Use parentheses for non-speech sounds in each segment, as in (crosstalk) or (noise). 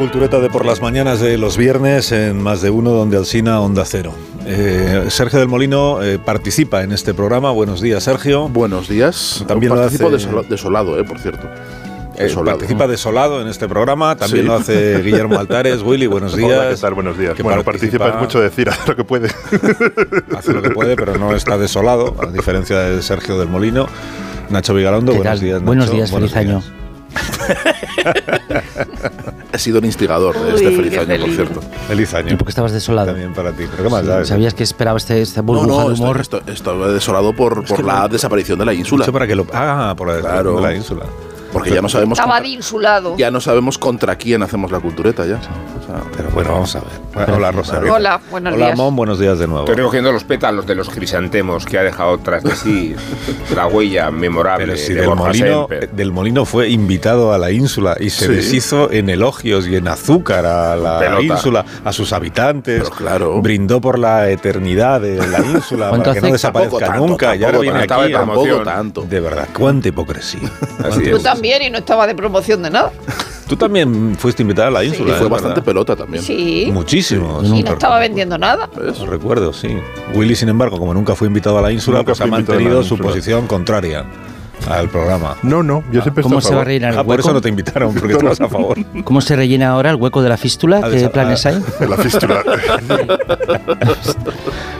Cultureta de por las mañanas de los viernes en más de uno donde Alcina Onda Cero. Eh, Sergio del Molino eh, participa en este programa. Buenos días, Sergio. Buenos días. También participo hace- desola- desolado, eh, por cierto. Eh, Desolado. participa desolado en este programa. También Sí. lo hace Guillermo (laughs) Altares. Willy, buenos días. Hola, ¿qué tal? Buenos días. Que Bueno, participa es mucho decir, hace lo que puede. (laughs) Hace lo que puede, pero no está desolado, a diferencia de Sergio del Molino. Nacho Vigalondo, ¿Qué buenos tal? días. Nacho. Buenos días, feliz año. He sido el instigador de este Uy, feliz año, por feliz. cierto. Feliz año. ¿Y por qué estabas desolado? También para ti. ¿Pero qué más da? ¿Sabías que esperaba este, esta No, burbuja no, de estoy, humor? estoy desolado por, por la desaparición de la ínsula. Eso para que lo. Ah, por la, Claro. de la ínsula. Porque ya no sabemos Estaba contra, insulado. ya no sabemos contra quién hacemos la cultureta ya. O sea, Pero bueno, vamos a ver. Bueno, hola, Rosario. Hola, buenos Hola, días. Mon, buenos días de nuevo. Estoy recogiendo los pétalos de los crisantemos que ha dejado tras de sí (laughs) la huella memorable Pero si de del Borja molino, Semper. del molino fue invitado a la ínsula y se Sí. deshizo en elogios y en azúcar a la Pelota. ínsula, a sus habitantes. Pero claro. Brindó por la eternidad de la ínsula ¿Cuánto para que no desaparezca Tampoco tanto, nunca. y ahora tampoco viene tanto. aquí. Tampoco tanto. De verdad, cuánta hipocresía. Así Tú es. También y no estaba de promoción de nada. (laughs) Tú también fuiste invitada a la ínsula. y fue ¿eh? bastante ¿verdad? pelota también. Sí. Muchísimo. Y no estaba vendiendo nada. ¿Ves? No recuerdo, sí. Willy, sin embargo, como nunca fue invitado a la ínsula, Nunca pues ha mantenido su ínsula. posición contraria al programa. No, no, yo siempre ¿Cómo estoy se va a rellenar el Ah, por hueco? eso no te invitaron, porque tú vas a favor. (laughs) ¿Cómo se rellena ahora el hueco de la fístula? ¿Qué planes hay? De (laughs) la fístula.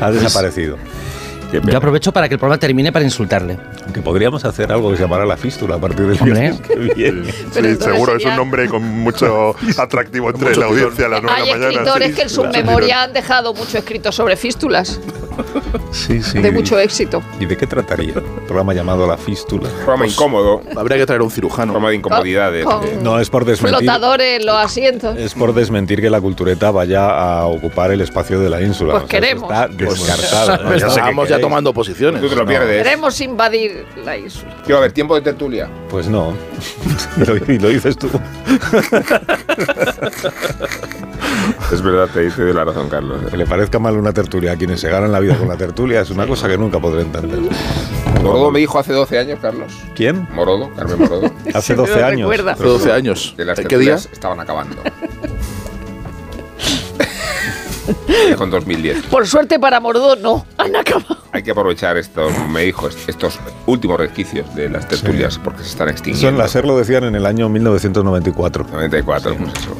Ha desaparecido. Yo aprovecho para que el programa termine para insultarle. Aunque podríamos hacer algo que se llamara la fístula a partir del Hombre. viernes que viene. Sí, seguro, es un nombre con mucho atractivo entre Mucho la audiencia a las 9 de Hay la mañana. escritores sí. que en sus Mucho memorias han dejado mucho escrito sobre fístulas, Sí, sí. de mucho éxito. ¿Y de qué trataría? Programa llamado La Fístula. Programa incómodo, Habría que traer un cirujano. programa de incomodidades. Con- eh. No, es por desmentir. Flotadores en los asientos. Es por desmentir que la cultureta vaya a ocupar el espacio de la ínsula. Pues eso queremos. Está descartado. Pues Ya Estábamos ya tomando posiciones. Tú te lo pierdes. Queremos invadir la isla. ¿Qué va a haber? ¿Tiempo de tertulia? Pues no. (laughs) lo, y lo dices tú. (laughs) Es verdad, te, te doy la razón, Carlos. Que le parezca mal una tertulia a quienes se ganan la vida con la tertulia es una cosa que nunca podré entender. Morodo me dijo hace 12 años, Carlos. ¿Quién? Morodo, Carmen Morodo, (laughs) Hace Sí, me 12 lo años. recuerda. Hace 12 años. que las ¿En qué día? tertulias estaban acabando. (laughs) En 2010. Por suerte para Mordó, no. Han acabado. Hay que aprovechar estos, me dijo, est- estos últimos resquicios de las tertulias porque se están Eso en extinguiendo. la SER lo decían en el año 1994. 94, pues eso.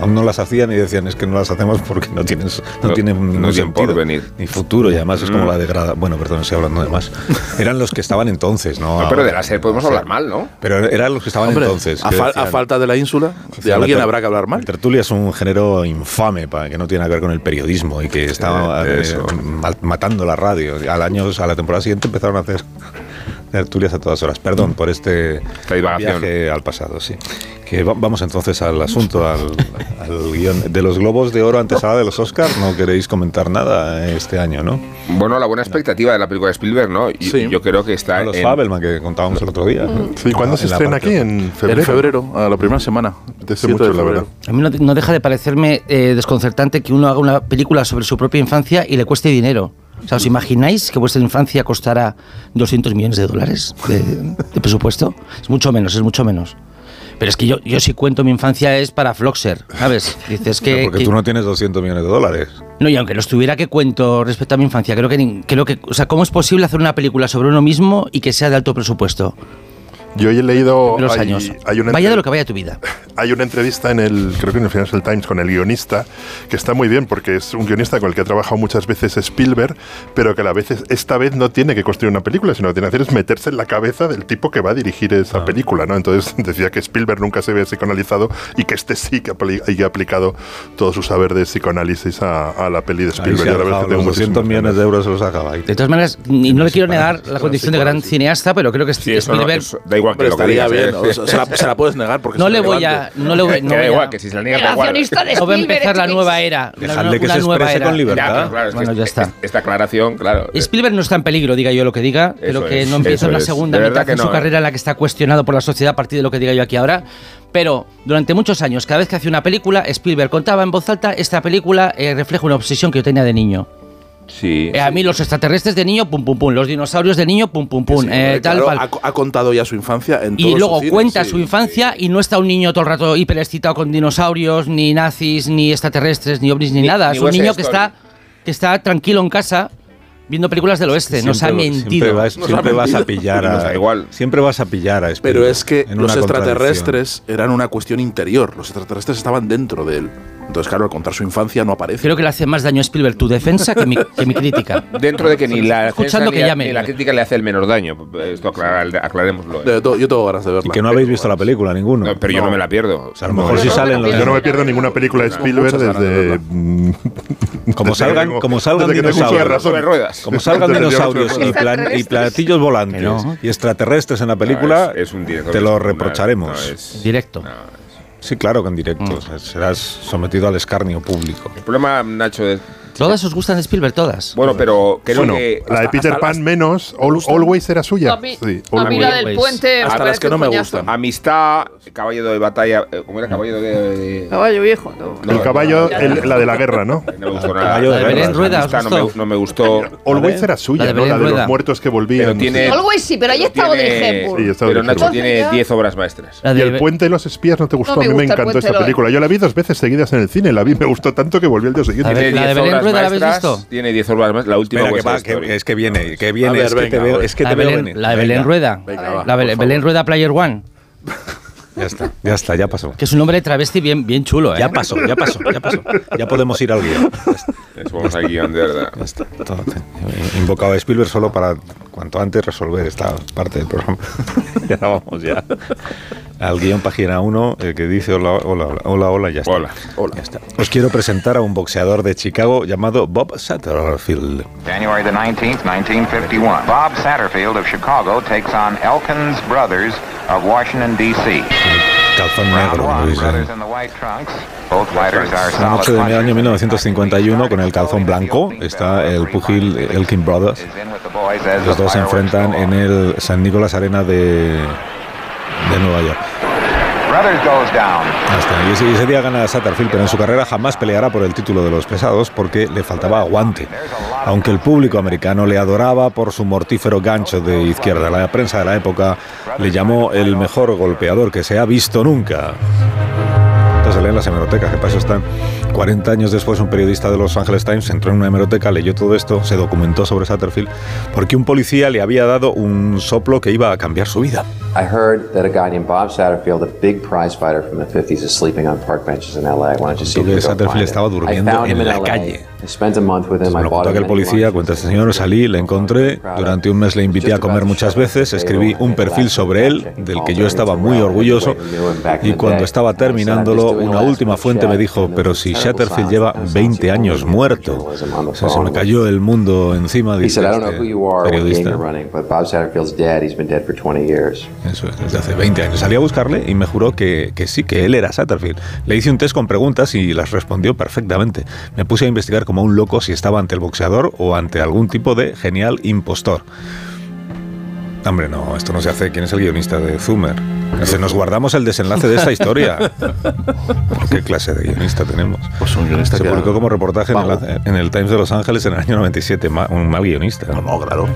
Aún no las hacían y decían es que no las hacemos porque no tienen, no, No- tienen no sentido, ni futuro y además es como Mm. la degrada. Bueno, perdón, estoy hablando de más. (laughs) Eran los que estaban entonces, ¿no? No, pero de la SER podemos hablar mal, ¿no? Pero eran los que estaban Hombre, entonces. a, que fal- decían- a falta de la ínsula, de alguien habrá que hablar La mal. tertulia es un género infame para que no tiene que ver con el periodismo y que estaba eh, ma- matando la radio. Al año, a la temporada siguiente empezaron a hacer tertulias a todas horas. Perdón por este viaje al pasado, sí. Que va- vamos entonces al asunto, al, al guion. De los globos de oro antesala de los Oscars, no queréis comentar nada este año, ¿no? Bueno, la buena expectativa de la película de Spielberg, ¿no? Y, Sí. Yo creo que está A los en- Fabelman que contábamos el otro día. Sí, ¿Cuándo se estrena aquí? En febrero. En febrero, a la primera semana. Desde 7 mucho, de la verdad. A mí no, no deja de parecerme eh, desconcertante que uno haga una película sobre su propia infancia y le cueste dinero. O sea, ¿os imagináis que vuestra infancia costará 200 millones de dólares de, de presupuesto? Es mucho menos, es mucho menos. Pero es que yo, yo si cuento mi infancia es para Floxer, ¿sabes? Dices que... Porque que- tú no tienes 200 millones de dólares. No, y aunque los tuviera que cuento respecto a mi infancia, creo que, creo que... O sea, ¿cómo es posible hacer una película sobre uno mismo y que sea de alto presupuesto? Yo he leído. Los hay- años. hay una Vaya de lo que vaya tu vida. Hay una entrevista en el, creo que en el Financial Times con el guionista, que está muy bien porque es un guionista con el que ha trabajado muchas veces Spielberg, pero que a la vez es- esta vez no tiene que construir una película, sino que tiene que hacer es meterse en la cabeza del tipo que va a dirigir esa Ah. película, ¿no? Entonces (laughs) decía que Spielberg nunca se ve psicoanalizado y que este sí que ha aplicado todo su saber de psicoanálisis a, a la peli de Ahí Spielberg. se Y ha tengo los 200 muchísimas millones de euros se los acaba ahí. De todas maneras, y no le quiero negar la condición de gran cineasta, pero creo que Sí, eso no, Spielberg... eso igual que Hombre, lo que estaría digas. bien. ¿eh? o sea, se, la, se la puedes negar porque No es le voy a... No le voy, no voy a- igual, que si se la niegas de (laughs) no va a empezar la nueva era. Dejadle que se exprese era. con libertad. Ya, pero claro, es que Bueno, ya esta- está. Esta aclaración, claro. Spielberg no está en peligro, diga yo lo que diga, pero que es, no empieza una segunda De mitad que en su no, ¿eh? carrera en la que está cuestionado por la sociedad a partir de lo que diga yo aquí ahora. Pero durante muchos años, cada vez que hacía una película, Spielberg contaba en voz alta, esta película eh, refleja una obsesión que yo tenía de niño. Sí. Eh, a mí los extraterrestres de niño, pum, pum, pum. Los dinosaurios de niño, pum, pum, pum. Sí, eh, tal, ha, ha contado ya su infancia en Y todos luego sus cuenta su infancia y no está un niño todo el rato hiper excitado con dinosaurios, ni nazis, ni extraterrestres, ni ovnis, ni, Ni- nada. ni es un niño que está, que está tranquilo en casa viendo películas del oeste. Nos ha Siempre- mentido. Siempre vas, siempre a pillar a, da igual. Siempre vas a pillar a Pero Spielberg es que los extraterrestres eran una cuestión interior. Los extraterrestres estaban dentro de él. Entonces, claro, al contar su infancia no aparece. Creo que le hace más daño a Spielberg tu defensa que mi, que mi crítica. (laughs) Dentro de que ni la, Escuchando que ni, la- llame. ni la crítica le hace el menor daño. Esto aclar- aclarémoslo. ¿eh? Yo tengo ganas de verla. Y que no habéis visto la película ninguno. No, pero yo no me la pierdo. O sea, a lo mejor si salen los Yo no me pierdo ninguna película de Spielberg desde. mm, Como salgan- como salgan dinosaurios. Sobre ruedas. Como salgan dinosaurios y, plan- platillos volantes no. y extraterrestres en la película, No, es- es un director te lo reprocharemos. No, es- Directo. Sí, claro que en directo. Mm. o sea, serás sometido al escarnio público. El problema, Nacho, es. Todas os gustan de Spielberg, todas. Bueno, pero creo Bueno, que. la de Peter Pan las- menos, Al- Always era suya. A mí, Sí, a mí Always. la del puente. hasta las que no me gustan. Amistad, caballo de batalla. eh, ¿Cómo era caballo de.? Caballo viejo. No. No, El caballo, el- la de la guerra, ¿no? No me gustó nada. La de Belén guerra. Rueda, ¿os Amistad no me, gustó? no me gustó. Always era suya, La de ¿no? La de los muertos que volvían. Pero tiene-. Always sí, pero ahí está Audrey Hepburn. Pero Nacho tiene ya. 10 obras maestras. Y el puente de los espías no te gustó. A mí me el encantó de- película. Yo la vi dos veces seguidas en el cine. La vi, me gustó tanto que volví al día siguiente. ¿la de 10 Belén obras Rueda la habéis maestras, visto? Tiene 10 obras maestras. La última Espera, que va, que, es que viene, que viene, ver, es que te veo, va. es que la te de veo Belén, venir. la de Belén Venga, Rueda. venga, va, la por Belén Rueda Player One. (laughs) Ya está, ya está, ya pasó. Que es un nombre de travesti bien, bien chulo, ¿eh? Ya pasó, ya pasó, ya pasó. Ya podemos ir al guion. Vamos al guion, de verdad. ya está. Todo. A Spielberg solo para cuanto antes resolver esta parte del programa. (laughs) ya vamos ya al guion página 1 que dice hola, hola, hola, hola, hola, ya está. Hola. Hola. Ya está. Os quiero presentar a un boxeador de Chicago llamado Bob Satterfield. January the 19th, 1951. Bob Satterfield of Chicago takes on Elkins Brothers of Washington, D.C. Calzón negro, La solid noche del punchers. año 1951, con el calzón blanco, está el pugil Elkin Brothers. Los dos se enfrentan en el San Nicolás Arena de, de Nueva York. Y ese, ese día gana Satterfield, pero en su carrera jamás peleará por el título de los pesados porque le faltaba aguante. Aunque el público americano le adoraba por su mortífero gancho de izquierda, la prensa de la época le llamó el mejor golpeador que se ha visto nunca. Entonces leen las hemerotecas, que para eso están. 40 años después, un periodista de Los Angeles Times entró en una hemeroteca, leyó todo esto, se documentó sobre Satterfield, porque un policía le había dado un soplo que iba a cambiar su vida. I heard that a guy named Bob Satterfield, a big prize fighter from the 50s, is sleeping on park benches in LA. Why don't you see if you Satterfield estaba durmiendo en la LA. calle. Me lo contó aquel policía, cuenta este señor, salí, le encontré, durante un mes le invité a comer muchas veces, escribí un perfil sobre él, del que yo estaba muy orgulloso, y cuando estaba terminándolo, una última fuente me dijo, pero si Shatterfield lleva 20 años muerto, o sea, se me cayó el mundo encima, He dice said, I don't know who este periodista. you're running, but Bob Satterfield's dead. He's been dead for 20 years. Eso es, desde hace 20 años. Salí a buscarle y me juró que, que sí, que él era Satterfield. Le hice un test con preguntas y las respondió perfectamente. Me puse a investigar como un loco si estaba ante el boxeador o ante algún tipo de genial impostor. Hombre, no, esto no se hace. ¿Quién es el guionista de Zumer? Se nos guardamos el desenlace de esta historia. (laughs) ¿Qué clase de guionista tenemos? Pues un guionista Se que publicó como reportaje en el, en el Times de Los Ángeles en el año 97. Ma- Un mal guionista. No, no, claro.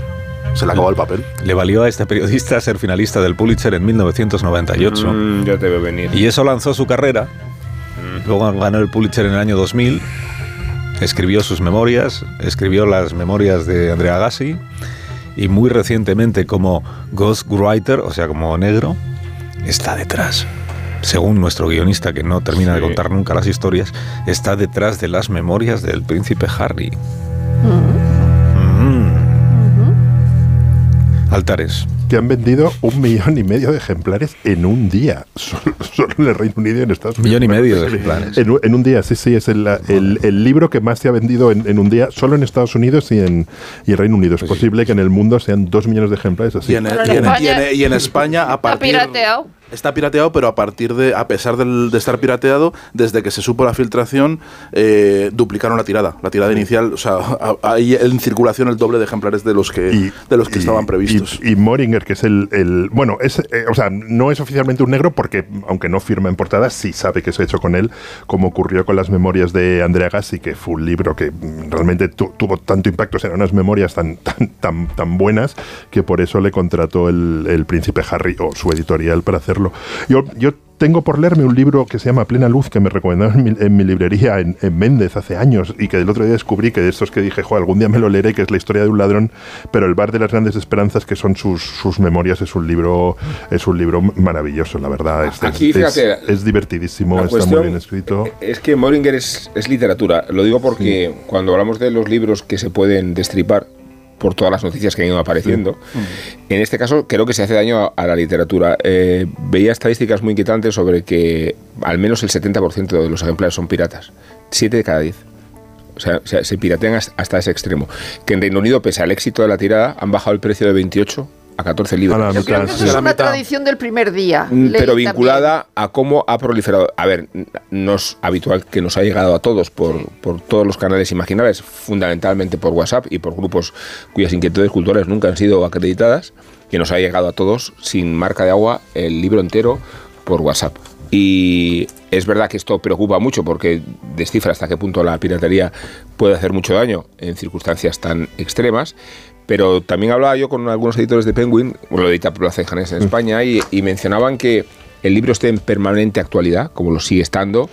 Se le acabó el papel. Le valió a este periodista ser finalista del Pulitzer en 1998. Mm, ya te veo venir. Y eso lanzó su carrera. Luego ganó el Pulitzer en el año 2000. Escribió sus memorias, escribió las memorias de Andrea Agassi y muy recientemente como Ghostwriter, o sea, como negro, está detrás. Según nuestro guionista, que no termina de contar nunca las historias, está detrás de las memorias del príncipe Harry. Altares. Que han vendido un millón y medio de ejemplares en un día. (laughs) Solo, solo en el Reino Unido y en Estados Unidos. Millón y medio de ejemplares. En, un- en un día, sí, sí, es el, el- el libro que más se ha vendido en, en un día, solo en Estados Unidos y en, y en Reino Unido. Es Pues sí. posible que en el mundo sean dos millones de ejemplares así. Y en, y España- y en- y en España, a partir, pirateado. Está pirateado, pero a partir de, a pesar del- de estar pirateado, desde que se supo la filtración, eh, duplicaron la tirada. La tirada inicial, o sea, hay en circulación el doble de ejemplares de los que, de los que y- estaban previstos. Y, y Moringer, que es el, el- bueno, es, eh, o sea, no es oficialmente un negro porque, aunque no firma en portada, sí sabe que se ha hecho con él, como ocurrió con las memorias de Andrea Gassi, que fue un libro que realmente tu- tuvo tanto impacto, eran unas memorias tan, tan, tan, tan buenas, que por eso le contrató el, el príncipe Harry o su editorial para hacerlo. Yo, yo tengo por leerme un libro que se llama Plena Luz, que me recomendaron en mi, en mi librería en, en Méndez hace años y que el otro día descubrí que de estos que dije, jo, algún día me lo leeré, que es la historia de un ladrón, pero El bar de las grandes esperanzas, que son sus, sus memorias, es un libro es un libro maravilloso, la verdad. Es, Aquí, es- fíjate, es- es divertidísimo, está muy bien escrito. Es que Moringer es, es literatura. Lo digo porque cuando hablamos de los libros que se pueden destripar por todas las noticias que han ido apareciendo, en este caso creo que se hace daño a, la literatura. Eh, veía estadísticas muy inquietantes sobre que al menos el 70% de los ejemplares son piratas. 7 de cada 10. O sea, se, piratean hasta, hasta ese extremo. Que en Reino Unido, pese al éxito de la tirada, han bajado el precio de 28 a 14 libras. A la Yo creo que eso es una tradición del primer día. Mm, Leí pero también. vinculada a cómo ha proliferado. A ver, no es habitual que nos ha llegado a todos por, por todos los canales imaginables, fundamentalmente por WhatsApp y por grupos cuyas inquietudes culturales nunca han sido acreditadas, que nos ha llegado a todos sin marca de agua el libro entero por WhatsApp. Y es verdad que esto preocupa mucho porque descifra hasta qué punto la piratería puede hacer mucho daño en circunstancias tan extremas. Pero también hablaba yo con algunos editores de Penguin, bueno, lo edita Plaza de Janés en España, y, y mencionaban que el libro esté en permanente actualidad, como lo sigue estando,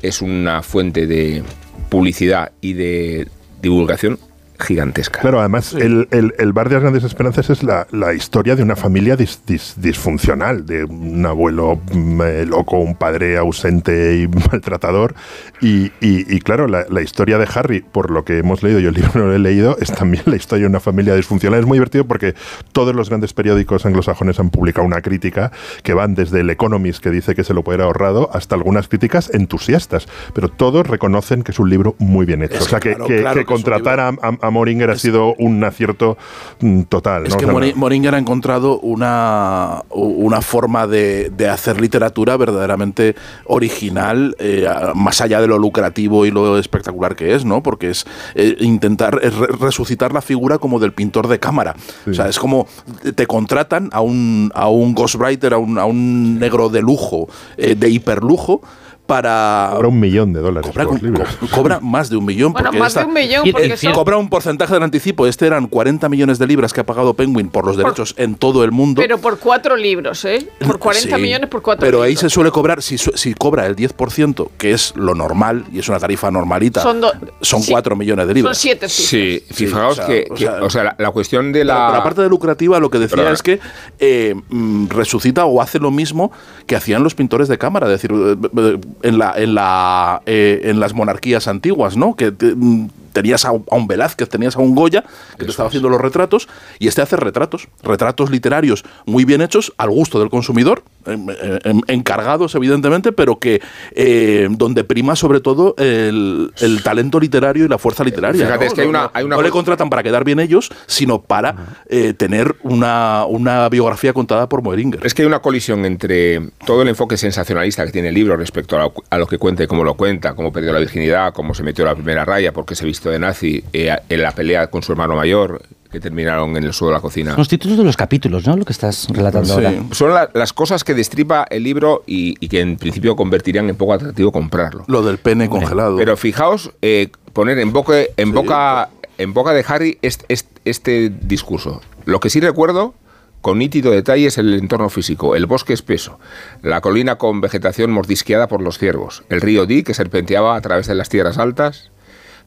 es una fuente de publicidad y de divulgación gigantesca. Claro, además, el, el- el bar de las grandes esperanzas es la, la historia de una familia dis- dis- disfuncional, de un abuelo mm, eh, loco, un padre ausente y (laughs) maltratador. Y, y- y claro, la, la historia de Harry, por lo que hemos leído, yo el libro (laughs) no lo he leído, es también la historia de una familia disfuncional. Es muy divertido porque todos los grandes periódicos anglosajones han publicado una crítica que van desde el Economist, que dice que se lo puede haber ahorrado, hasta algunas críticas entusiastas. Pero todos reconocen que es un libro muy bien hecho. Es o sea, que, claro, que- claro que que contratar a, a- Moringer ha sido un acierto mm, total. Es ¿no? que O sea, Mori- Moringer ha encontrado una, una forma de, de hacer literatura verdaderamente original, eh, más allá de lo lucrativo y lo espectacular que es, ¿no? Porque es eh, intentar re- resucitar la figura como del pintor de cámara. O sea, es como te contratan a un, a un ghostwriter, a un, a un negro de lujo, eh, de hiperlujo, para... Cobra un millón de dólares Cobra, por los libros. co- cobra más de un millón. Bueno, porque más de un millón, Y- porque son- Cobra un porcentaje del anticipo. Este eran 40 millones de libras que ha pagado Penguin por los derechos en todo el mundo. Pero por cuatro libros, ¿eh? Por 40 Sí, millones por cuatro Pero ahí se suele cobrar, si, si cobra el 10%, que es lo normal y es una tarifa normalita, Son do- son sí. 4 millones de Son libras. siete cifras. Sí, Sí, fijaos o sea, que, o que- sea, o sea, la, la cuestión de Pero, la... pero aparte de lucrativa, lo que decía es que eh, mm, resucita o hace lo mismo que hacían los pintores de cámara, es decir, eh, eh, en, la, en, la, eh, en las monarquías antiguas, ¿no? Que mm, tenías a, un- a un Velázquez, tenías a un Goya, que te estaba haciendo los retratos, y este hace retratos, retratos literarios muy bien hechos, al gusto del consumidor, em, em, encargados evidentemente, pero que eh, donde prima sobre todo el, el talento literario y la fuerza literaria. Fíjate, ¿no? es que hay una- hay una no le contratan para quedar bien ellos, sino para eh, tener una, una biografía contada por Moeringer. Es que hay una colisión entre todo el enfoque sensacionalista que tiene el libro respecto a lo, a lo que cuenta y cómo lo cuenta, cómo perdió la virginidad, cómo se metió la primera raya, porque se vistió de nazi, eh, en la pelea con su hermano mayor, que terminaron en el suelo de la cocina. Los títulos de los capítulos, ¿no? Lo que estás relatando Sí. ahora. Son la- las cosas que destripa el libro y, y que en principio convertirían en poco atractivo comprarlo. Lo del pene congelado. Pero fijaos, eh, poner en boca, en boca, en boca de Harry este, este, este discurso. Lo que sí recuerdo con nítido detalle es el entorno físico, el bosque espeso, la colina con vegetación mordisqueada por los ciervos, el río Dee que serpenteaba a través de las tierras altas,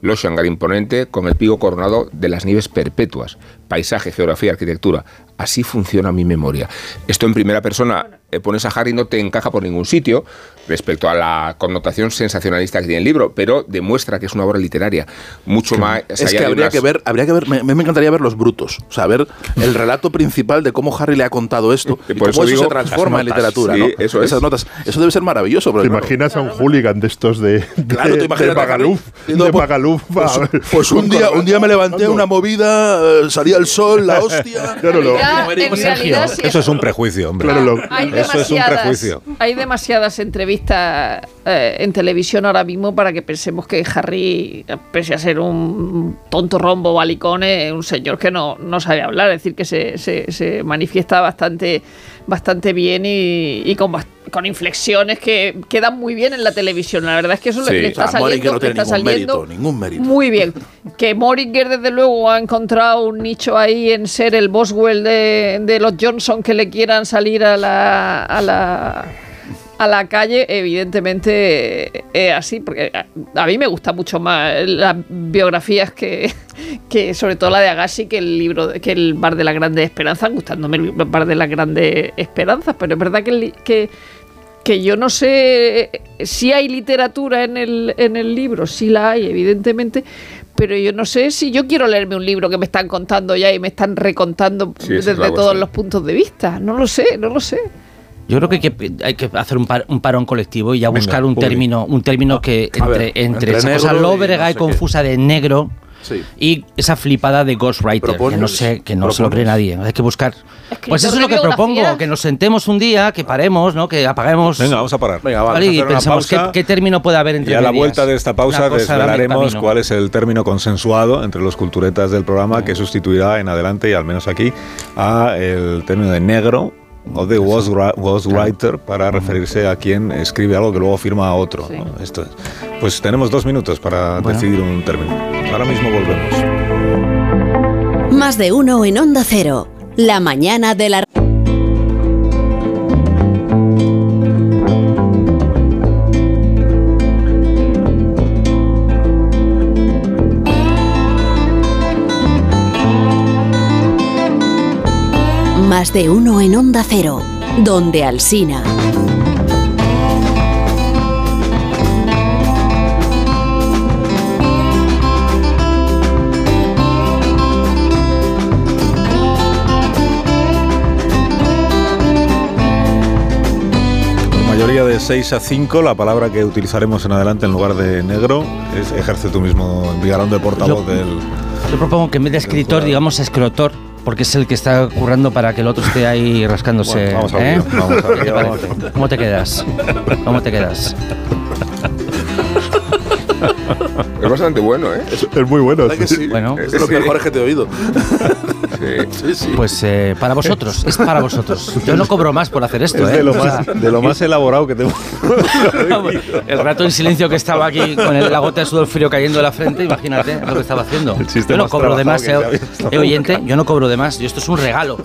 los Shangar imponente con el pico coronado de las nieves perpetuas, paisaje, geografía, arquitectura. Así funciona mi memoria. Esto en primera persona, eh, pones a Harry, no te encaja por ningún sitio respecto a la connotación sensacionalista que tiene el libro, pero demuestra que es una obra literaria. Mucho más. es allá que habría unas- que ver, habría que ver, me, me encantaría ver los brutos, o sea, ver el relato principal de cómo Harry le ha contado esto (laughs) Y y por cómo eso eso, digo, se transforma en literatura, Sí, ¿no? eso es. Esas notas, eso debe ser maravilloso. ¿Te claro, imaginas a un hooligan de estos de, de, Claro, te imaginas de a Harry Magaluf? diciendo, de pues- Magaluf, Pues, pues un (laughs) día, un día me levanté una movida, eh, el sol, la hostia. (laughs) Claro, lo- Ya, en realidad, sí, Eso es un prejuicio, hombre. Claro, lo- hay Eso es un demasiadas- prejuicio. Hay demasiadas entrevistas eh, en televisión ahora mismo para que pensemos que Harry, pese a ser un tonto rombo balicone, es un señor que no, no sabe hablar, es decir, que se, se- se manifiesta bastante, bastante bien y, y con, bast- con inflexiones que quedan muy bien en la televisión. La verdad es que eso Sí. le, está saliendo, no tiene está ningún saliendo mérito, ningún mérito. muy bien. Que Moringer, desde luego, ha encontrado un nicho ahí en ser el Boswell de, de los Johnson que le quieran salir a la, a la, a la calle. Evidentemente es así, porque a, a mí me gusta mucho más las biografías que, que sobre todo la de Agassi, que el libro, que el Bar de las Grandes Esperanzas, gustándome el Bar de las Grandes Esperanzas, pero es verdad que que que yo no sé si hay literatura en el, en el libro, sí la hay, evidentemente, pero yo no sé si yo quiero leerme un libro que me están contando ya y me están recontando Sí, desde todos cuestión. los puntos de vista. No lo sé, no lo sé. Yo creo que hay que, hay que hacer un, par- un parón colectivo y ya Venga, buscar un término, un término que A entre, ver, entre, entre esa cosa y lóbrega y confusa de negro Sí. y esa flipada de ghostwriter, que no sé, que no se lo cree nadie. Hay que buscar. Escritor Pues eso es lo que propongo, que nos sentemos un día, que paremos, ¿no? Que apaguemos. Venga, vamos a parar. Venga, va, ¿vale? vamos a y pensamos qué, pausa. qué término puede haber entre Y a la medias. vuelta de esta pausa desvelaremos cuál es el término consensuado entre los culturetas del programa que sustituirá en adelante, y al menos aquí, a el término de negro o de ghostwri- ghostwriter para referirse a quien escribe algo que luego firma a otro. Sí. ¿no? Esto es. Pues tenemos dos minutos para Bueno. decidir un término. Ahora mismo volvemos. Más de uno en Onda Cero. La mañana de la... Más de uno en Onda Cero. Donde Alsina. Por mayoría de 6 a 5, la palabra que utilizaremos en adelante en lugar de negro es ejerce tú mismo el vigarón de portavoz Yo- del. Yo propongo que en vez de escritor, digamos escrotor, porque es el que está currando para que el otro esté ahí rascándose. Bueno, vamos a ¿eh? ver, vamos a ver, ¿Qué te vamos parece? ¿Cómo te quedas? ¿Cómo te quedas? Es bastante bueno, ¿eh? Es muy bueno. ¿Verdad que sí? Bueno. es de los Sí. mejores que te he oído. (laughs) Sí. Sí, sí. Pues eh, para vosotros, es para vosotros. Yo no cobro más por hacer esto, Es ¿eh? de lo, más, de lo más elaborado que tengo. (laughs) el rato en silencio que estaba aquí con el- la gota de sudor frío cayendo de la frente, imagínate lo que estaba haciendo. Yo no cobro de más, eh, eh, oyente, yo no cobro de más. Yo esto es un regalo.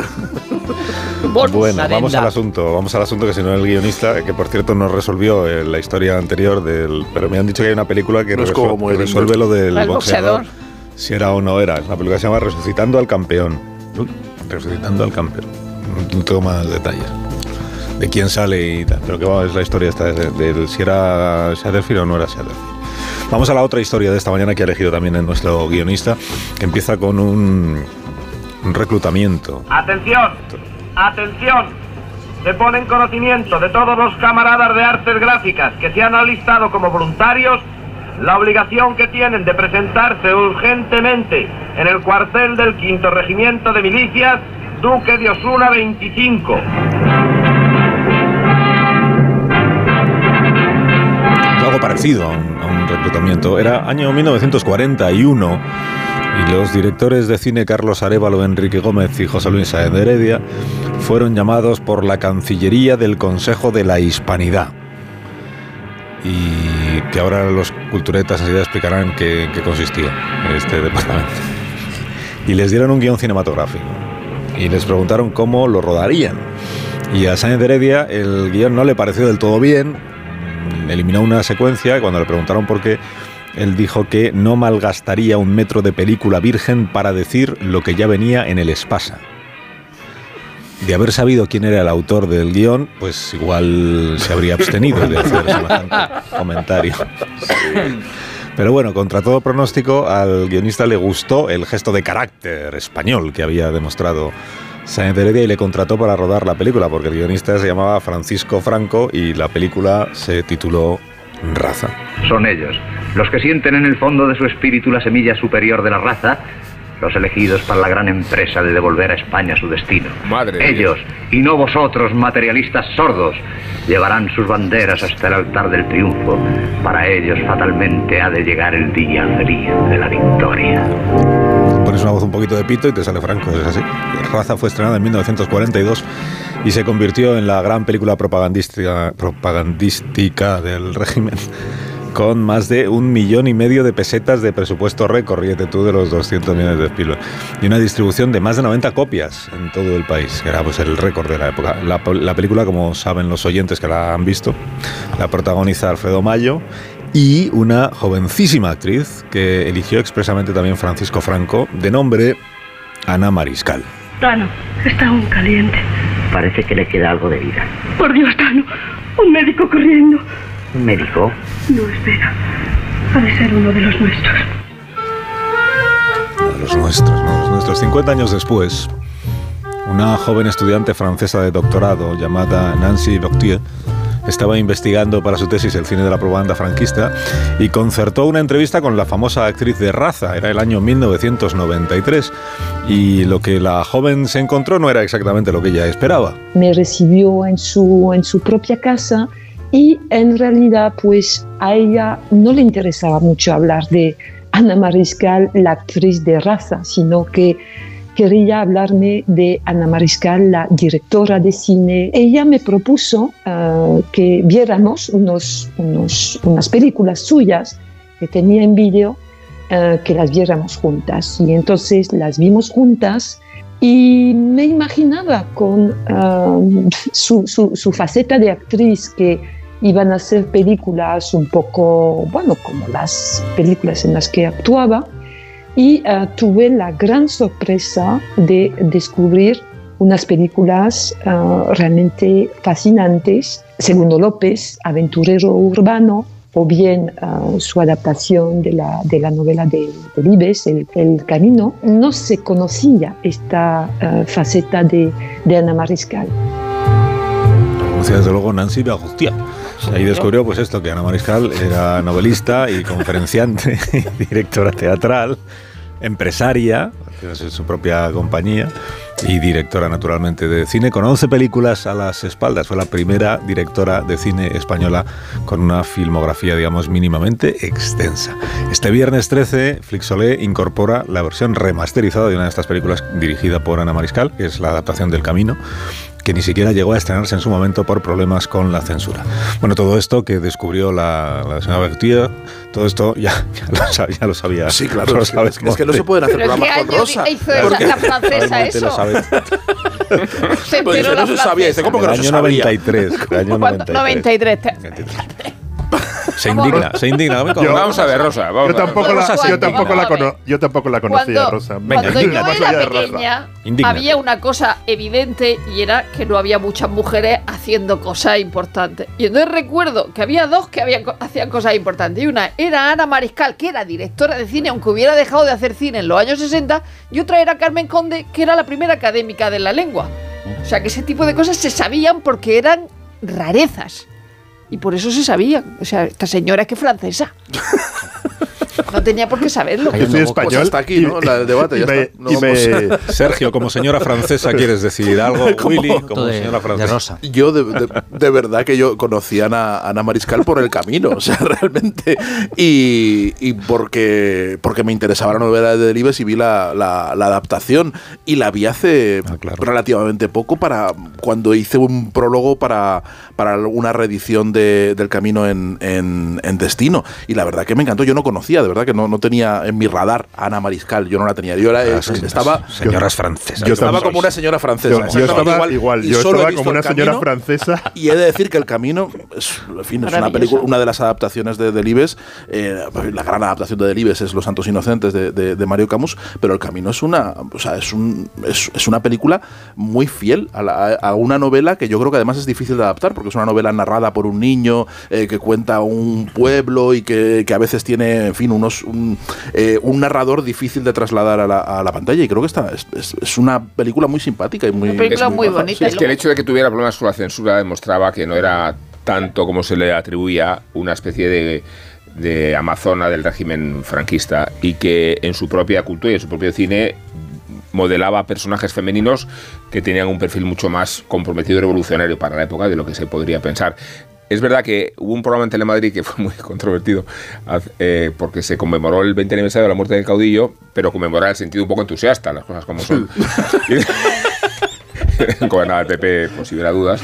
Bueno, vamos al asunto, vamos al asunto que si no el guionista, que por cierto no resolvió eh, la historia anterior del, pero me han dicho que hay una película que No como resuelve lo del El boxeador, boxeador. Si era o no era. Una película que se llama Resucitando al campeón. Resucitando al campeón. No, tengo más detalles de quién sale y tal, pero que va, es la historia esta de, de si era Satterfield o no era Satterfield. Vamos a la otra historia de esta mañana que ha elegido también en nuestro guionista, que empieza con un, un reclutamiento. Atención, atención. Se pone en conocimiento de todos los camaradas de artes gráficas que se han alistado como voluntarios la obligación que tienen de presentarse urgentemente en el cuartel del quinto regimiento de milicias Duque de Osuna 25. algo parecido a un, reclutamiento. Era año 1941 y los directores de cine Carlos Arevalo, Enrique Gómez y José Luis de Heredia fueron llamados por la Cancillería del Consejo de la Hispanidad. Y que ahora los culturetas enseguida explicarán qué, qué consistía este (laughs) departamento. Y les dieron un guion cinematográfico. Y les preguntaron cómo lo rodarían. Y a Sáenz Heredia el guion no le pareció del todo bien, eliminó una secuencia y cuando le preguntaron por qué, él dijo que no malgastaría un metro de película virgen para decir lo que ya venía en el Espasa. De haber sabido quién era el autor del guion, pues igual se habría abstenido de hacer semejante (laughs) comentario. Pero bueno, contra todo pronóstico, al guionista le gustó el gesto de carácter español que había demostrado Sáenz de Heredia y le contrató para rodar la película, porque el guionista se llamaba Francisco Franco y la película se tituló Raza. Son ellos, los que sienten en el fondo de su espíritu la semilla superior de la raza los elegidos para la gran empresa de devolver a España su destino. Madre Ellos, y no vosotros, materialistas sordos, llevarán sus banderas hasta el altar del triunfo. Para ellos fatalmente ha de llegar el día feliz de la victoria. Pones una voz un poquito de pito y te sale franco, es así. Raza fue estrenada en 1942 y se convirtió en la gran película propagandística, propagandística del régimen con más de un millón y medio de pesetas de presupuesto récord, ríete tú de los 200 millones de Spielberg, y una distribución de más de 90 copias en todo el país, que era pues el récord de la época. La, la película, como saben los oyentes que la han visto, la protagoniza Alfredo Mayo y una jovencísima actriz que eligió expresamente también Francisco Franco, de nombre Ana Mariscal. Tano, está aún caliente. Parece que le queda algo de vida. Por Dios, Tano, un médico corriendo. ¿Un médico? No, espera. Ha de ser uno de los nuestros. Uno de los nuestros, ¿no? Los nuestros. 50 años después, una joven estudiante francesa de doctorado llamada Nancy Loctier estaba investigando para su tesis el cine de la propaganda franquista y concertó una entrevista con la famosa actriz de raza. Era el año 1993 y lo que la joven se encontró no era exactamente lo que ella esperaba. Me recibió en su, en su propia casa y en realidad pues a ella no le interesaba mucho hablar de Ana Mariscal, la actriz de raza, sino que quería hablarme de Ana Mariscal, la directora de cine. Ella me propuso uh, que viéramos unos, unos, unas películas suyas que tenía en vídeo, uh, que las viéramos juntas. Y entonces las vimos juntas y me imaginaba con uh, su, su, su faceta de actriz que iban a ser películas un poco, bueno, como las películas en las que actuaba y uh, tuve la gran sorpresa de descubrir unas películas uh, realmente fascinantes. Segundo López, aventurero urbano, o bien uh, su adaptación de la, de la novela de, de Libes, el, el, Camino. No se conocía esta faceta de, de Ana Mariscal. Conocía desde luego Nancy Bagustia. Ahí descubrió pues esto, que Ana Mariscal era novelista y conferenciante, (laughs) directora teatral, empresaria, tiene su propia compañía y directora naturalmente de cine, con 11 películas a las espaldas. Fue la primera directora de cine española con una filmografía, digamos, mínimamente extensa. Este viernes 13, Flixolé incorpora la versión remasterizada de una de estas películas dirigida por Ana Mariscal, que es la adaptación del Camino, que ni siquiera llegó a estrenarse en su momento por problemas con la censura. Bueno, todo esto que descubrió la, la señora Bertier, todo esto ya, ya, lo, sabía, ya lo sabía. Sí, claro, lo es, sabes, es, que no se pueden hacer programas ¿qué con año Rosa. hizo esa- la francesa Realmente lo eso? sabe. (laughs) Se Pues la no se sabía. ¿cómo que el no se año sabía? 93. El año ¿Cuándo? 93. 93. Se indigna, se indigna. Yo- Vamos a ver, Rosa. Vamos Yo tampoco, a ver. la, Rosa, yo, tampoco la cono- yo tampoco la conocía, Cuando, Rosa. Venga, cuando yo indigna, allá era Rosa. pequeña, Indígnate. había una cosa evidente y era que no había muchas mujeres haciendo cosas importantes. Y entonces recuerdo que había dos que habían, hacían cosas importantes. Y una era Ana Mariscal, que era directora de cine, aunque hubiera dejado de hacer cine en los años 60. Y otra era Carmen Conde, que era la primera académica de la lengua. O sea que ese tipo de cosas se sabían porque eran rarezas. Y por eso se sabían. O sea, esta señora es que es francesa. (laughs) No tenía por qué saberlo. Yo soy español. Pues hasta aquí, ¿no? La- el debate, y ya me- está. No y me- vamos. Sergio, como señora francesa, ¿quieres decir (laughs) algo? Willy, como de, señora de francesa. Rosa. Yo de, de- de verdad que yo conocí a Ana, Ana Mariscal por el camino, o sea, (laughs) realmente. Y, y porque, porque me interesaba la novela de Delibes y vi la, la- la adaptación. Y la vi hace Ah, claro. relativamente poco para cuando hice un prólogo para, para una reedición de- del camino en, en- en Destino. Y la verdad que me encantó. Yo no conocía, de verdad que no, no tenía en mi radar a Ana Mariscal. Yo no la tenía. Yo era, Ah, sí, estaba. Señoras francesas. yo estaba como una señora francesa. Yo, estaba igual, yo solo he estaba visto como una señora Camino. francesa. Y he de decir que El Camino es, en fin, es una, película, una de las adaptaciones de Delibes. Eh, la gran adaptación de Delibes es Los Santos Inocentes de, de- de Mario Camus, pero El Camino es una, o sea, es, un, es, es una película muy fiel a, la- a una novela que yo creo que además es difícil de adaptar, porque es una novela narrada por un niño eh, que cuenta un pueblo y que, que a veces tiene, en fin, unos, un, eh, un narrador difícil de trasladar a la, a la pantalla. Y creo que es, es- es una película muy simpática y muy. Una película es muy maja. bonita. Es que el hecho de que tuviera problemas con la censura demostraba que no era tanto como se le atribuía una especie de de amazona del régimen franquista y que en su propia cultura y en su propio cine modelaba personajes femeninos que tenían un perfil mucho más comprometido y revolucionario para la época de lo que se podría pensar. Es verdad que hubo un programa en Telemadrid que fue muy (laughs) controvertido eh, porque se conmemoró el 20 aniversario de la muerte del caudillo, pero conmemoraba en el sentido un poco entusiasta, las cosas como son. Gobernaba (laughs) el PP, por si hubiera dudas.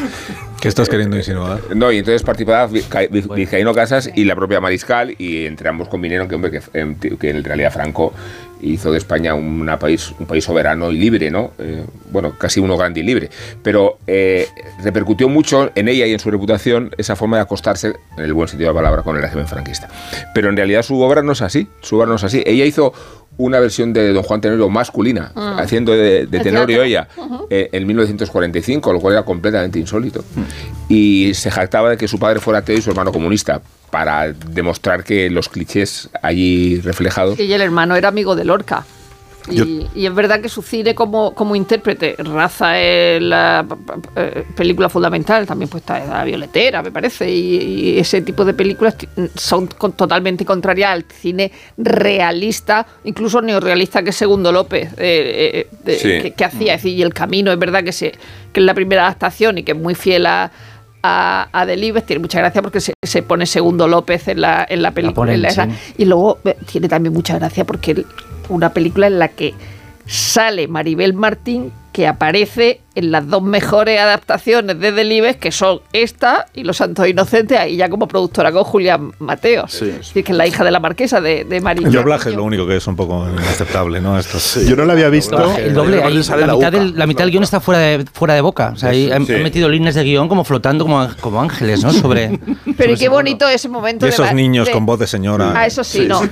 ¿Qué estás queriendo insinuar? No, y entonces participaba Vizcaíno Casas y la propia Mariscal, y entre ambos convinieron que, hombre, que, que en realidad Franco hizo de España país, un país soberano y libre, ¿no? Eh, bueno, casi uno grande y libre. Pero eh, repercutió mucho en ella y en su reputación esa forma de acostarse, en el buen sentido de la palabra, con el régimen franquista. Pero en realidad su obra no es así, su obra no es así. Ella hizo una versión de Don Juan Tenorio masculina, mm. haciendo de, Tenorio ella, eh, en 1945, lo cual era completamente insólito. Mm. Y se jactaba de que su padre fuera ateo y su hermano comunista para demostrar que los clichés allí reflejados. Y el hermano era amigo de Lorca. Y, es verdad que su cine como, como intérprete, Raza es la eh, película fundamental, también puesta en la violetera, me parece, y, ese tipo de películas son totalmente contrarias al cine realista, incluso neorrealista que es Segundo López, eh, eh, que, hacía. Es decir, y El Camino, es verdad que, se, que es la primera adaptación y que es muy fiel a a, Delibes, tiene mucha gracia porque se, pone segundo López en la, en la película. Y luego eh, tiene también mucha gracia porque una película en la que sale Maribel Martín que aparece en las dos mejores adaptaciones de Delibes, que son esta y Los Santos Inocentes, ahí ya como productora con Julia Mateo. Sí. que es la hija de la marquesa de, de María. El doblaje es lo único que es un poco inaceptable, ¿no? Esto Yo no lo había visto. El doble, ahí, la, mitad del, la, mitad del, guion está fuera de, fuera de boca. O sea, ahí han, metido líneas de guion como flotando como, como ángeles, ¿no? Sobre. (laughs) Pero qué bonito ese momento. Y esos niños con voz de señora. Ah, eso sí, no.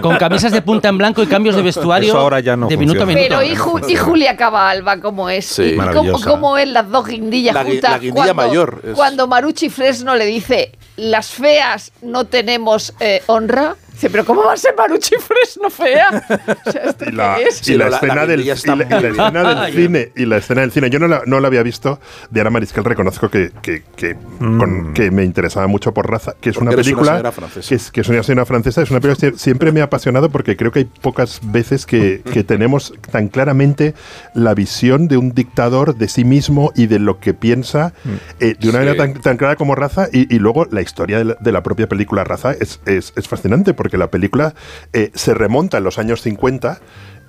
Con, camisas de punta en blanco y cambios de vestuario. Eso ahora ya no de minuto a minuto. Pero y, Julia Cabalba, como es. Sí cómo, es las dos guindillas la, juntas. La guindilla mayor. Cuando Maruchi Fresno le dice, las feas no tenemos eh, honra. Dice, pero ¿cómo va a ser Maruchi Fresno fea? O sea, (laughs) y la, y la, escena, del, y la escena del cine y la escena del cine. Yo no la, no la había visto. De Ana Mariscal reconozco que, que, que, mm. que, me interesaba mucho por raza, que es una película que es, que es una señora francesa. Es una película que siempre me ha apasionado porque creo que hay pocas veces que, que tenemos tan claramente la visión de un dictador de sí mismo y de lo que piensa eh, de una manera tan, tan, clara como raza y, y luego la historia de la, de la, propia película raza es, es, es fascinante porque que la película eh, se remonta en los años 50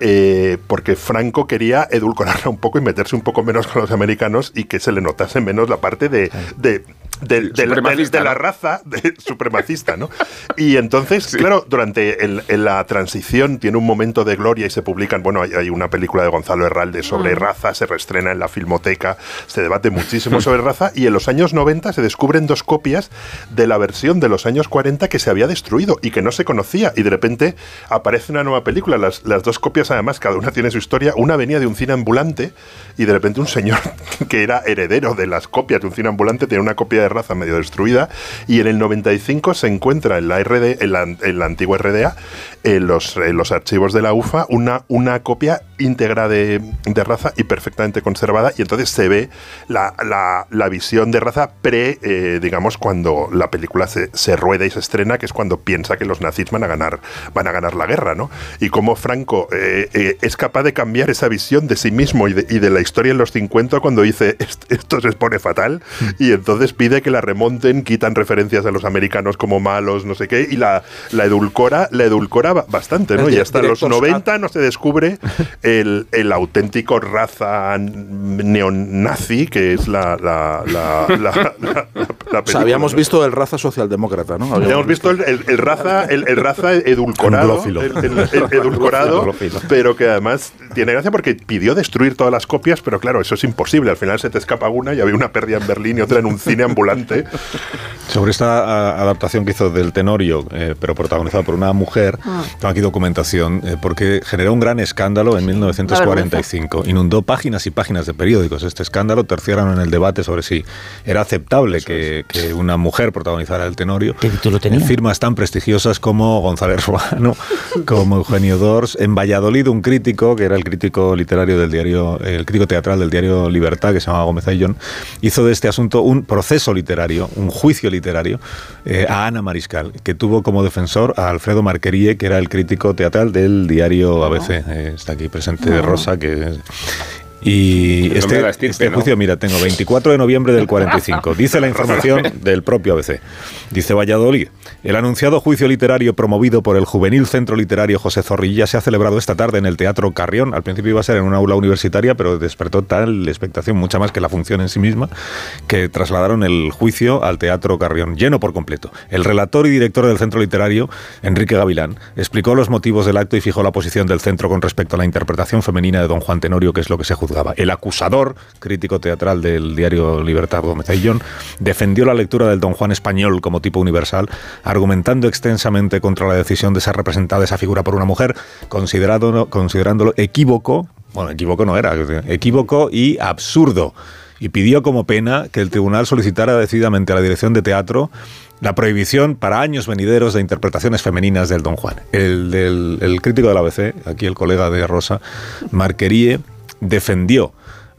eh, porque Franco quería edulcorarla un poco y meterse un poco menos con los americanos y que se le notase menos la parte de, de de, la raza (laughs) supremacista, ¿no? Y entonces, claro, durante el, la transición tiene un momento de gloria y se publican, bueno, hay, una película de Gonzalo Herralde sobre mm. raza, se reestrena en la Filmoteca, se debate muchísimo sobre raza y en los años 90 se descubren dos copias de la versión de los años 40 que se había destruido y que no se conocía y de repente aparece una nueva película, las, las dos copias además, cada una tiene su historia, una venía de un cine ambulante y de repente un señor (laughs) que era heredero de las copias de un cine ambulante tiene una copia de raza medio destruida, y en el 95 se encuentra en la, RD, en la, en la antigua RDA, en los, los, archivos de la UFA, una, una copia íntegra de, de, raza y perfectamente conservada, y entonces se ve la, la, la visión de raza pre, eh, digamos, cuando la película se, se, rueda y se estrena, que es cuando piensa que los nazis van a ganar, van a ganar la guerra, ¿no? Y cómo Franco eh, eh, es capaz de cambiar esa visión de sí mismo y de, y de la historia en los 50 cuando dice esto se pone fatal, y entonces pide que la remonten, quitan referencias a los americanos como malos, no sé qué, y la, la edulcora, la edulcora bastante, ¿no? y hasta los 90 no se descubre el, el auténtico raza neonazi que es la, la, la, habíamos visto el raza socialdemócrata, ¿no? Habíamos, visto el, el, raza, el, raza edulcorado, (laughs) edulcorado, pero que además tiene gracia porque pidió destruir todas las copias, pero claro, eso es imposible. Al final se te escapa una y había una pérdida en Berlín y otra en un cine ambulante sobre esta adaptación que hizo del Tenorio, eh, pero protagonizada por una mujer, ah. tengo aquí documentación, eh, porque generó un gran escándalo en 1945. Inundó páginas y páginas de periódicos. Este escándalo terciaron en el debate sobre si era aceptable que, una mujer protagonizara el Tenorio. ¿Qué título tenía? En firmas tan prestigiosas como González Ruano, (laughs) como Eugenio Dors. En Valladolid, un crítico, que era el crítico literario del diario, el crítico teatral del diario Libertad, que se llamaba Gómez Ayllón, hizo de este asunto un proceso literario un juicio literario eh, a Ana Mariscal, que tuvo como defensor a Alfredo Marquerie, que era el crítico teatral del diario ABC. Eh, está aquí presente. Rosa, que y este, estirpe, este ¿no? juicio, mira, tengo 24 de noviembre del 45. (laughs) Dice la información del propio ABC. Dice Valladolid. El anunciado juicio literario promovido por el Juvenil Centro Literario José Zorrilla se ha celebrado esta tarde en el Teatro Carrión. Al principio iba a ser en una aula universitaria, pero despertó tal expectación, mucha más que la función en sí misma, que trasladaron el juicio al Teatro Carrión, lleno por completo. El relator y director del Centro Literario, Enrique Gavilán, explicó los motivos del acto y fijó la posición del centro con respecto a la interpretación femenina de don Juan Tenorio, que es lo que se juzgaba. El acusador, crítico teatral del diario Libertad Gómez Ayllón, defendió la lectura del don Juan español como tipo universal, argumentando extensamente contra la decisión de ser representada esa figura por una mujer, considerado, considerándolo equívoco, bueno, equívoco no era, equívoco y absurdo y pidió como pena que el tribunal solicitara decididamente a la dirección de teatro la prohibición para años venideros de interpretaciones femeninas del Don Juan. El, del- el crítico del ABC, aquí el colega de Rosa, Marquerie, defendió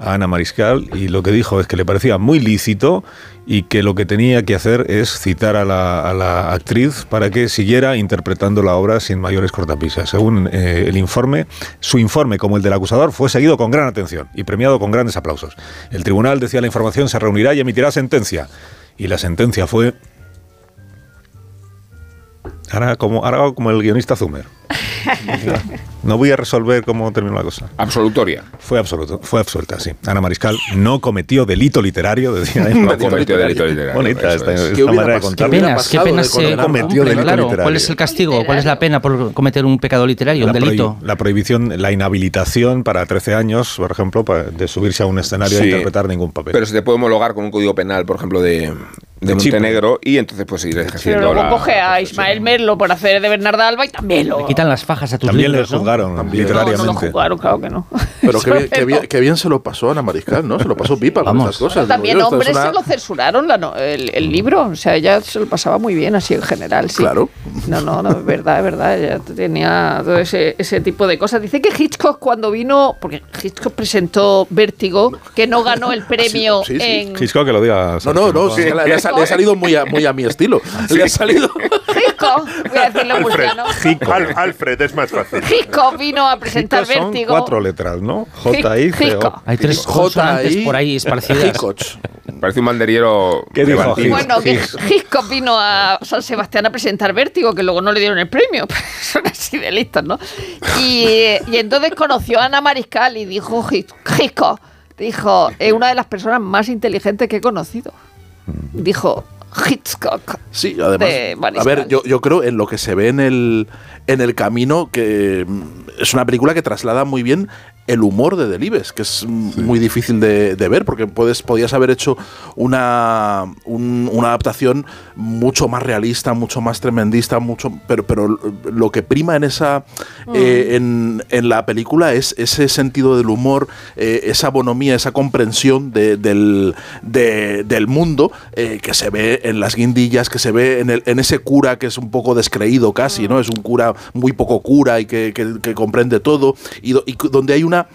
Ana Mariscal y lo que dijo es que le parecía muy lícito y que lo que tenía que hacer es citar a la, actriz para que siguiera interpretando la obra sin mayores cortapisas. Según eh, el informe, su informe, como el del acusador, fue seguido con gran atención y premiado con grandes aplausos. El tribunal, decía la información, se reunirá y emitirá sentencia. Y la sentencia fue... Ahora como, ahora como el guionista Zumer. (laughs) No voy a resolver cómo terminó la cosa. Absolutoria. Fue absoluto, fue absuelta, sí. Ana Mariscal no cometió delito literario, decía. (laughs) No cometió delito literario, Bonita esta, es. esta ¿Qué hubiera manera de pasado? Qué penas, qué penas se No cometió delito claro. literario. ¿Cuál es el castigo? ¿Cuál es la pena por cometer un pecado literario, un La, delito? la prohibición, la inhabilitación para 13 años, por ejemplo, para- de subirse a un escenario a Sí. interpretar ningún papel. Pero se te puede homologar con un código penal, por ejemplo, de, de Chipre. Montenegro y entonces pues seguir Pero ejerciendo luego la... coge a Ismael Merlo por hacer de Bernarda Alba y también lo... Le quitan las fajas a tus También le ¿no? juzgaron No, no lo literariamente. jugaron, claro que no. Pero qué bien, (laughs) qué, no. bien, qué bien se lo pasó a Ana Mariscal, ¿no? Se lo pasó pipa con estas cosas. También yo, hombres una- se lo censuraron la no- el, el libro, o sea, ella se lo pasaba muy bien así en general, sí. Claro. No, no, no, es verdad, es verdad, ella tenía todo ese, ese tipo de cosas. Dice que Hitchcock cuando vino, porque Hitchcock presentó Vértigo, que no ganó el premio sí, sí. en... Hitchcock que lo diga. No, no, no, sí, ha sal- le ha salido muy a, muy a mi estilo. (laughs) Le ha salido. Hitchcock, voy a decirlo en Alfred, murciano. Al- Alfred es más fácil. Hitchcock vino a presentar Hitchcock son Vértigo. cuatro letras, ¿no? J I C O. Hay tres consonantes por ahí esparcidas. Hitchcock. Parece un banderillero ¿Qué dijo? Bueno, que Hitchcock vino a San Sebastián a presentar Vértigo, que luego no le dieron el premio. (laughs) Son así de listos, ¿no? Y, y entonces conoció a Ana Mariscal y dijo Hitch- Hitchcock, dijo, es una de las personas más inteligentes que he conocido. Dijo Hitchcock. Sí, además. de A ver, yo, yo creo en lo que se ve en el, en el camino, que mm, es una película que traslada muy bien el humor de Delibes, que es mm, muy difícil de, de ver, porque puedes, podías haber hecho una, un- una adaptación mucho más realista, mucho más tremendista, mucho, pero, pero lo que prima en esa eh, en, en la película es ese sentido del humor, eh, esa bonomía, esa comprensión de- del, de- del mundo eh, que se ve en las guindillas, que se ve en, el, en ese cura que es un poco descreído casi, ¿no? Es un cura muy poco cura y que, que- comprende todo, y, donde hay una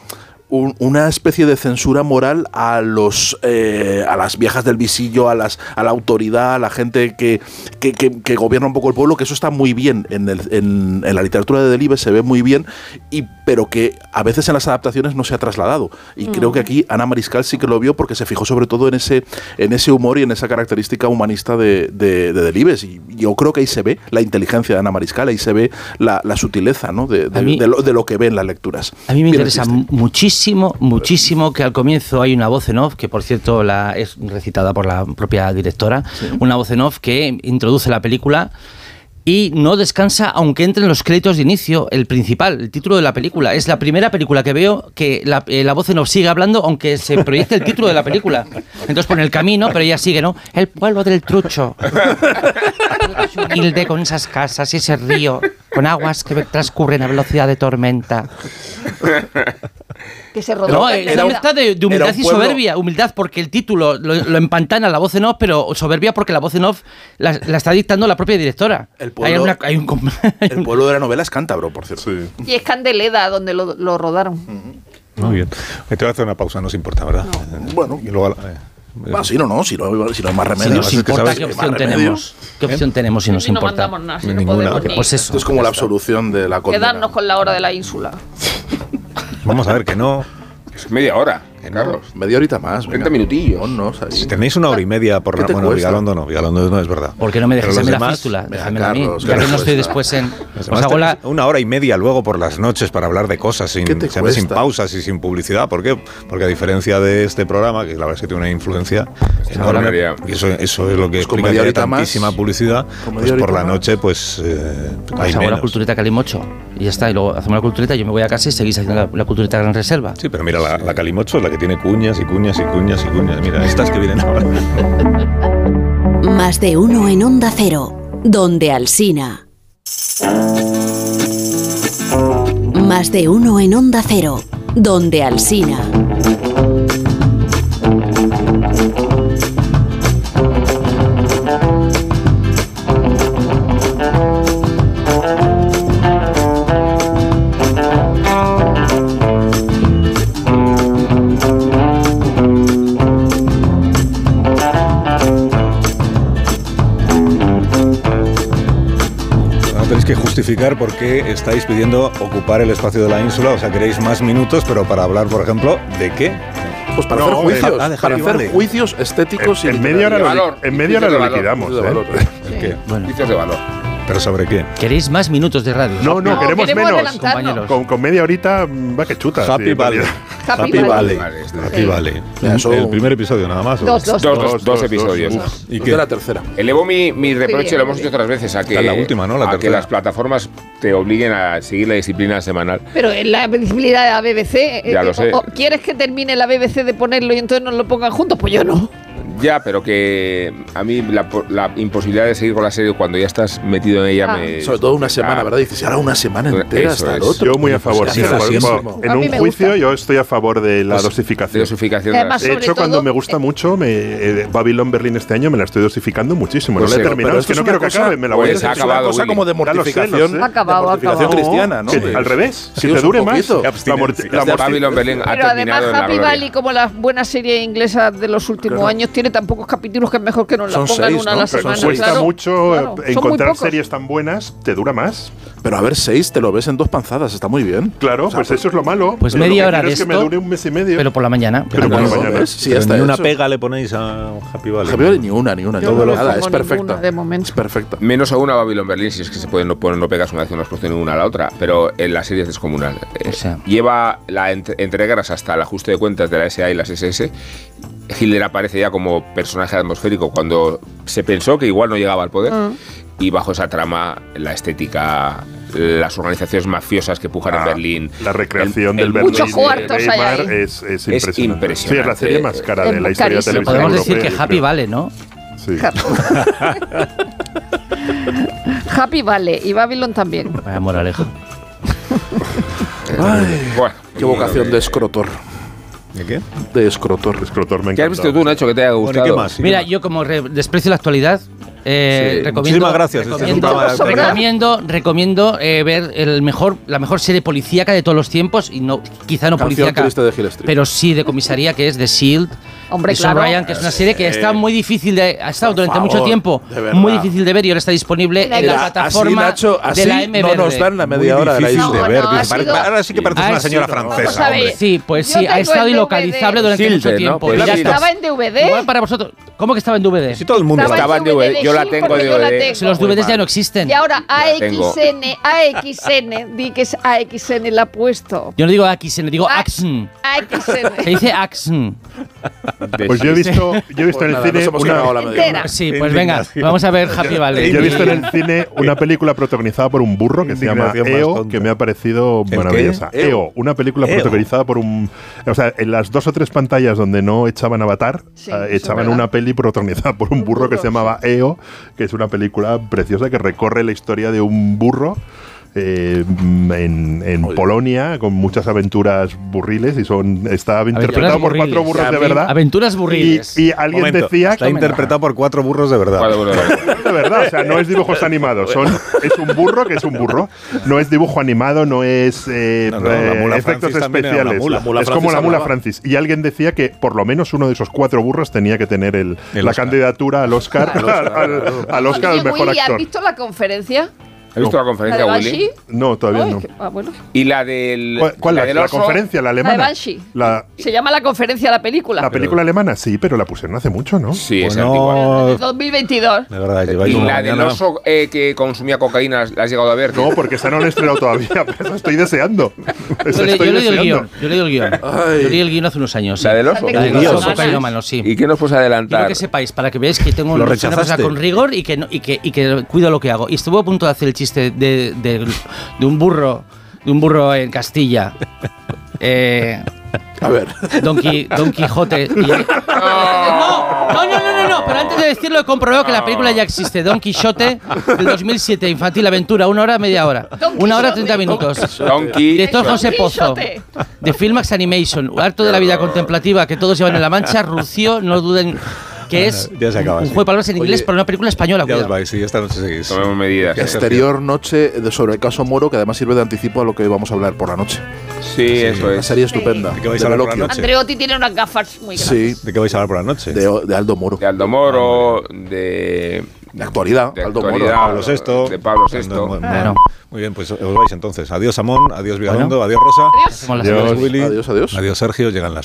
un- una especie de censura moral a los eh, a las viejas del visillo, a las a la autoridad, a la gente que, que, que- que gobierna un poco el pueblo, que eso está muy bien en, el- en- en la literatura de Delibes, se ve muy bien, y, pero que a veces en las adaptaciones no se ha trasladado. Y creo que aquí Ana Mariscal sí que lo vio porque se fijó sobre todo en ese, en ese humor y en esa característica humanista de, de, de Delibes. Y yo creo que ahí se ve la inteligencia de Ana Mariscal, ahí se ve la, la sutileza ¿no? de, de- mí- lo, de lo que ve en las lecturas. A mí me Bien interesa muchísimo, muchísimo que al comienzo hay una voz en off, que por cierto la es recitada por la propia directora, una voz en off que introduce la película y no descansa aunque entren los créditos de inicio, el principal, el título de la película. Es la primera película que veo que la, eh, la voz en off sigue hablando aunque se proyecte el título de la película. Entonces pone el camino, pero ella sigue, ¿no? El pueblo del trucho. (laughs) Humilde con esas casas y ese río, con aguas que transcurren a velocidad de tormenta. Que se rodó. No, es la una mezcla de, de humildad y soberbia. Humildad porque el título lo, lo empantana la voz en off, pero soberbia porque la voz en off la, la está dictando la propia directora. El Hay pueblo- una- hay un com- (laughs) El pueblo de la novela es cántabro, por cierto. Y es Candeleda donde lo, lo rodaron. Muy bien. Te voy a hacer una pausa, no os importa, ¿verdad? Bueno. Y luego, eh, Ah, sí, no, no, si no, si no hay más Si remedio. nos Es que importa, ¿qué opción tenemos? ¿Qué opción tenemos si nos Si no importa? mandamos nada, si no Ninguna. podemos ni Pues eso. Esto es como la absolución de la condena. quedarnos con la hora de la ínsula. Vamos a ver que no. Es media hora, Carlos. Media horita más. 30 minutillos. Ponnos ahí. Si tenéis una hora y media por ¿Qué la. Bueno? Vigalondo no, Vigalondo no es verdad. ¿Por qué no me dejas a mí la fístula? Déjamela a mí. Ya que no estoy después en... Os hago la... una hora y media luego por las noches para hablar de cosas sin, ¿Qué te siempre sin pausas y sin publicidad. ¿Por qué? Porque a diferencia de este programa, que la verdad es que tiene una influencia enorme, y eso, eso es lo que Pues con explica horita más, tantísima publicidad, pues por la más. noche pues eh, hay la menos. cultureta Calimocho y ya está. Y luego hacemos la cultureta, yo me voy a casa y seguís haciendo la, la cultureta Gran Reserva. Sí, pero mira, la, la Calimocho es la que tiene cuñas y cuñas y cuñas y cuñas. Mira, estas que vienen ahora. Más de uno en Onda Cero, donde Alsina. Más de uno en Onda Cero, donde Alsina. Justificar por qué estáis pidiendo ocupar el espacio de la ínsula. O sea, queréis más minutos, pero para hablar, por ejemplo, ¿de qué? Pues para No, hacer juicios, para hacer Vale. juicios estéticos En, y en media hora lo, valor. en media hora lo liquidamos. De ¿eh? valor. ¿El qué? Bueno, Juicios de valor. ¿Pero sobre qué? ¿queréis más minutos de radio? No, no, No, queremos queremos menos. Compañeros. Con, con media horita mm, va que chuta. Happy sí, Valley. Happy Happy Valley. Happy. Valley. Eso- El primer episodio nada más. Dos, dos. Dos, dos, Dos, episodios. dos. ¿Y de qué? la tercera. Elevo mi, mi reproche, Sí, lo hemos sí. dicho otras veces, a que, La última, ¿no? La a que las plataformas te obliguen a seguir la disciplina semanal. Pero en la visibilidad de la BBC, eh, Ya lo eh, sé. ¿quieres que termine la BBC de ponerlo y entonces nos lo pongan juntos? Pues yo no. Ya, pero que a mí la, po- la imposibilidad de seguir con la serie cuando ya estás metido en ella Ah. me... Sobre todo una semana, da- ¿verdad? Dices, ahora una semana entera Eso hasta el es. otro. Yo muy a favor. Sí, en un juicio yo estoy a favor de la Pues, dosificación. de dosificación de además, De hecho, cuando me gusta eh, mucho, me, eh, Babylon Berlin este año me la estoy dosificando muchísimo. Pues no la he sí, terminado, es que no quiero que acabe, me la voy a ha Es acabado, una cosa como de mortificación, acabado, cristiana, ¿no? Al revés, Sí, te dure más. La la Babylon Berlin ha Pero terminado además la Happy. Valley, como las buenas series inglesas de los últimos años, tiene tan pocos capítulos que es mejor que nos la Son pongan seis, una a ¿no? la Pero semana. cuesta claro. mucho Claro, eh, encontrar series tan buenas, te dura más. Pero a ver, seis te lo ves en dos panzadas, está muy bien. Claro, pues eso es lo malo. Pues Pero lo media que hora de es que me esto, dure un mes y medio. Pero por la mañana. Pero por la mañana. ¿ves? Sí, está ni una pega le ponéis a Happy Valley. Happy Valley, ni una, ni una, Yo una. no Nada, es perfecta. de momento. Es perfecta. Menos aún a Babylon Berlin, si es que se pueden no poner no pegas una vez has puesto ninguna a la otra, pero en la serie es descomunal. Eh, O sea. lleva la ent- entregas hasta el ajuste de cuentas de la SA y las SS. Hitler aparece ya como personaje atmosférico cuando se pensó que igual no llegaba al poder. Y bajo esa trama, la estética, las organizaciones mafiosas que pujan en Ah, Berlín. La recreación el- del el- Berlín Muchos cuartos de Weimar ahí. es, es Es impresionante. impresionante. Sí, es la serie más cara Es de la historia carísimo. televisiva Podemos europea. decir que Happy creo. vale, ¿no? Sí. Happy (laughs) Valley y Babylon también. Vaya moraleja. (laughs) Ay, Bueno, qué vocación de escrotor. ¿De qué? De escrotor. Escrotor me ¿Qué has visto tú, Nacho, que te haya Bueno, ¿y gustado? qué más? ¿Y qué Mira, más? yo como re- desprecio la actualidad, eh, Sí, recomiendo, muchísimas gracias, este es un recomiendo, recomiendo, eh, ver el mejor, la mejor serie policíaca de todos los tiempos y no, quizá no Canción policíaca, de pero sí de comisaría que es The Shield. Hombre, claro. Ryan, que es una serie que está muy difícil de, ha estado Por durante mucho favor, tiempo de verdad. muy difícil de ver y ahora está disponible en la plataforma así, Nacho, así de la M no nos dan la media Muy hora de la isla. de No, ver. no, sido- Ahora sí que pareces Ah, una señora no, vamos francesa, ver. hombre. Sí, pues sí, ha estado ilocalizable durante Silver, mucho ¿no? tiempo. Pues Pirata. Estaba en DVD. Igual para vosotros. ¿Cómo que estaba en DVD? Si todo el mundo Estaba en DVD, yo la sí, tengo la DVD. tengo. Si los DVDs ya no existen. Y ahora. AXN, AXN, di que es AXN la ha puesto. Yo no digo Axen, digo Ah. Axen. Se AXN. dice Axen. Pues yo he visto, yo he visto en el Nada, cine una. Sí, pues venga, vamos a ver Happy Valley. yo he visto en el cine una película protagonizada por un burro que se llama EO, tonta. que me ha parecido ¿El maravillosa. EO, una película EO. protagonizada por un. O sea, en las dos o tres pantallas donde no echaban Avatar, Sí, eh, echaban una peli protagonizada por un burro que se llamaba EO, que es una película preciosa que recorre la historia de un burro eh, en, en Polonia con muchas aventuras burriles y son está interpretado por cuatro burros de verdad. Aventuras burriles. Y, y alguien Momento, decía está interpretado por cuatro burros de verdad. (laughs) de verdad, o sea, no es dibujos animados, son, es un burro que es un burro. No es dibujo animado, no es eh, No, no, la eh, mula efectos Francis especiales. mula. Mula es como la mula. Francis. Y alguien decía que por lo menos uno de esos cuatro burros tenía que tener el, El la Oscar. candidatura al Oscar, (laughs) al, al- al Oscar al mejor Willy, ¿has actor. visto la conferencia? ¿Has visto la conferencia, ¿La de Willy? No, todavía Ay, no. que- ah, bueno. Y la del. ¿Cuál, cuál la la, del la oso? conferencia, la La de alemana? Banshee. La, Se llama la conferencia la película. la película alemana, sí, pero la pusieron hace mucho, ¿no? Sí, es De 2022. de verdad, antigua. lleváis Y la del oso eh, que consumía cocaína, ¿la has llegado a ver? No, porque esa no la he estrenado todavía, (laughs) pero eso estoy deseando. Eso Yo, le- estoy yo leí el deseando. guion. Yo leí el guion. Yo leí el guion hace unos años. ¿La del oso? La del oso cocainómano, sí. ¿Y qué nos puedes Quiero adelantar? que sepáis, para que veáis que tengo ¿Lo una rechazaste? con rigor y que, no- y, que, y que cuido lo que hago. Y estuve a punto de hacer el chiste de, de- de un burro de un burro en Castilla. (laughs) Eh, A ver. Don, Qui- Don Quijote. y- (laughs) no, no, no, no, no, pero antes de decirlo he comprobado que la película ya existe. Don Quijote del 2007, infantil aventura, una hora, media hora. Una hora, treinta minutos. Donkey. Director José Don Pozo. Quijote. De Filmax Animation. Harto de la vida contemplativa que todos llevan en la mancha. Rucio, no duden que es Ya se acaba, un sí. juego de palabras en inglés Oye, para una película española. Ya os vais, sí, esta noche seguís. Tomemos medidas. Exterior Noche de- sobre el caso Moro, que además sirve de anticipo a lo que vamos a hablar por la noche. Sí, eso Una es. serie estupenda. ¿De qué vais de a hablar por la noche? Andreotti tiene unas gafas muy grandes. Sí, ¿De qué vais a hablar por la noche? de, de Aldo Moro. De Aldo Moro, de. De actualidad, de Aldo actualidad, Moro. Pablo VI. De Pablo VI. Bueno. Muy bien, pues os vais entonces. Adiós, Amón. Adiós, Vigalondo. Bueno. Adiós, Rosa. Adiós. Adiós. Adiós, Willy. Adiós, adiós. Adiós, Sergio. Llegan las